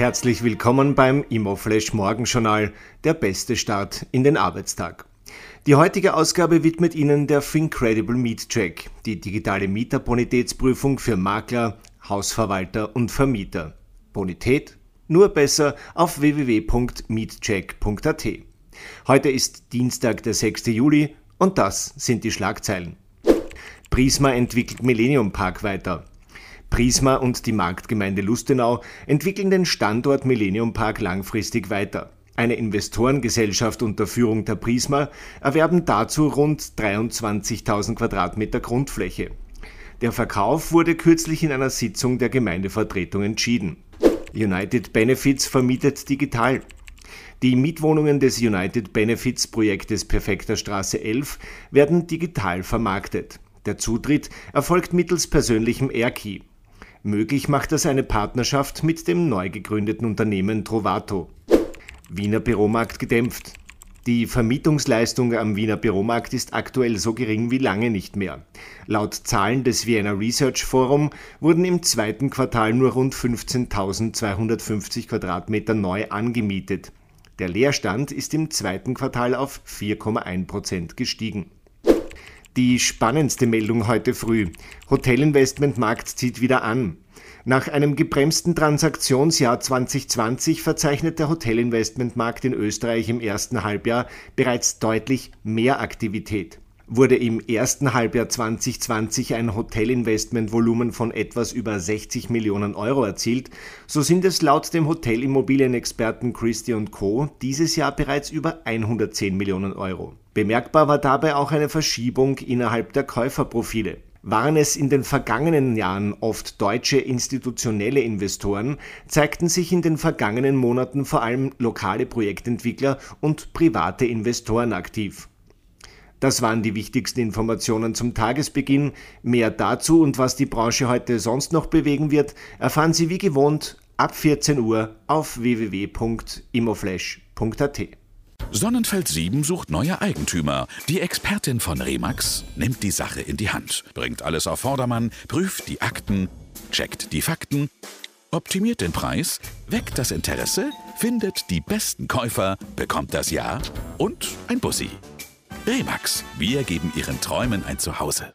Herzlich willkommen beim Immoflash Morgenjournal, der beste Start in den Arbeitstag. Die heutige Ausgabe widmet Ihnen der Fincredible Meet Check, die digitale Mieterbonitätsprüfung für Makler, Hausverwalter und Vermieter. Bonität? Nur besser auf www.meetcheck.at. Heute ist Dienstag, der 6. Juli und das sind die Schlagzeilen. Prisma entwickelt Millennium Park weiter. Prisma und die Marktgemeinde Lustenau entwickeln den Standort Millennium Park langfristig weiter. Eine Investorengesellschaft unter Führung der Prisma erwerben dazu rund 23.000 Quadratmeter Grundfläche. Der Verkauf wurde kürzlich in einer Sitzung der Gemeindevertretung entschieden. United Benefits vermietet digital. Die Mietwohnungen des United Benefits Projektes Perfekter Straße 11 werden digital vermarktet. Der Zutritt erfolgt mittels persönlichem Airkey. Möglich macht das eine Partnerschaft mit dem neu gegründeten Unternehmen Trovato. Wiener Büromarkt gedämpft. Die Vermietungsleistung am Wiener Büromarkt ist aktuell so gering wie lange nicht mehr. Laut Zahlen des Vienna Research Forum wurden im zweiten Quartal nur rund 15.250 Quadratmeter neu angemietet. Der Leerstand ist im zweiten Quartal auf 4,1 Prozent gestiegen. Die spannendste Meldung heute früh. Hotelinvestmentmarkt zieht wieder an. Nach einem gebremsten Transaktionsjahr 2020 verzeichnet der Hotelinvestmentmarkt in Österreich im ersten Halbjahr bereits deutlich mehr Aktivität. Wurde im ersten Halbjahr 2020 ein Hotelinvestmentvolumen von etwas über 60 Millionen Euro erzielt, so sind es laut dem Hotelimmobilienexperten Christie Co. dieses Jahr bereits über 110 Millionen Euro. Bemerkbar war dabei auch eine Verschiebung innerhalb der Käuferprofile. Waren es in den vergangenen Jahren oft deutsche institutionelle Investoren, zeigten sich in den vergangenen Monaten vor allem lokale Projektentwickler und private Investoren aktiv. Das waren die wichtigsten Informationen zum Tagesbeginn. Mehr dazu und was die Branche heute sonst noch bewegen wird, erfahren Sie wie gewohnt ab 14 Uhr auf www.imoflash.at. Sonnenfeld 7 sucht neue Eigentümer. Die Expertin von Remax nimmt die Sache in die Hand, bringt alles auf Vordermann, prüft die Akten, checkt die Fakten, optimiert den Preis, weckt das Interesse, findet die besten Käufer, bekommt das Ja und ein Bussi. Remax, wir geben Ihren Träumen ein Zuhause.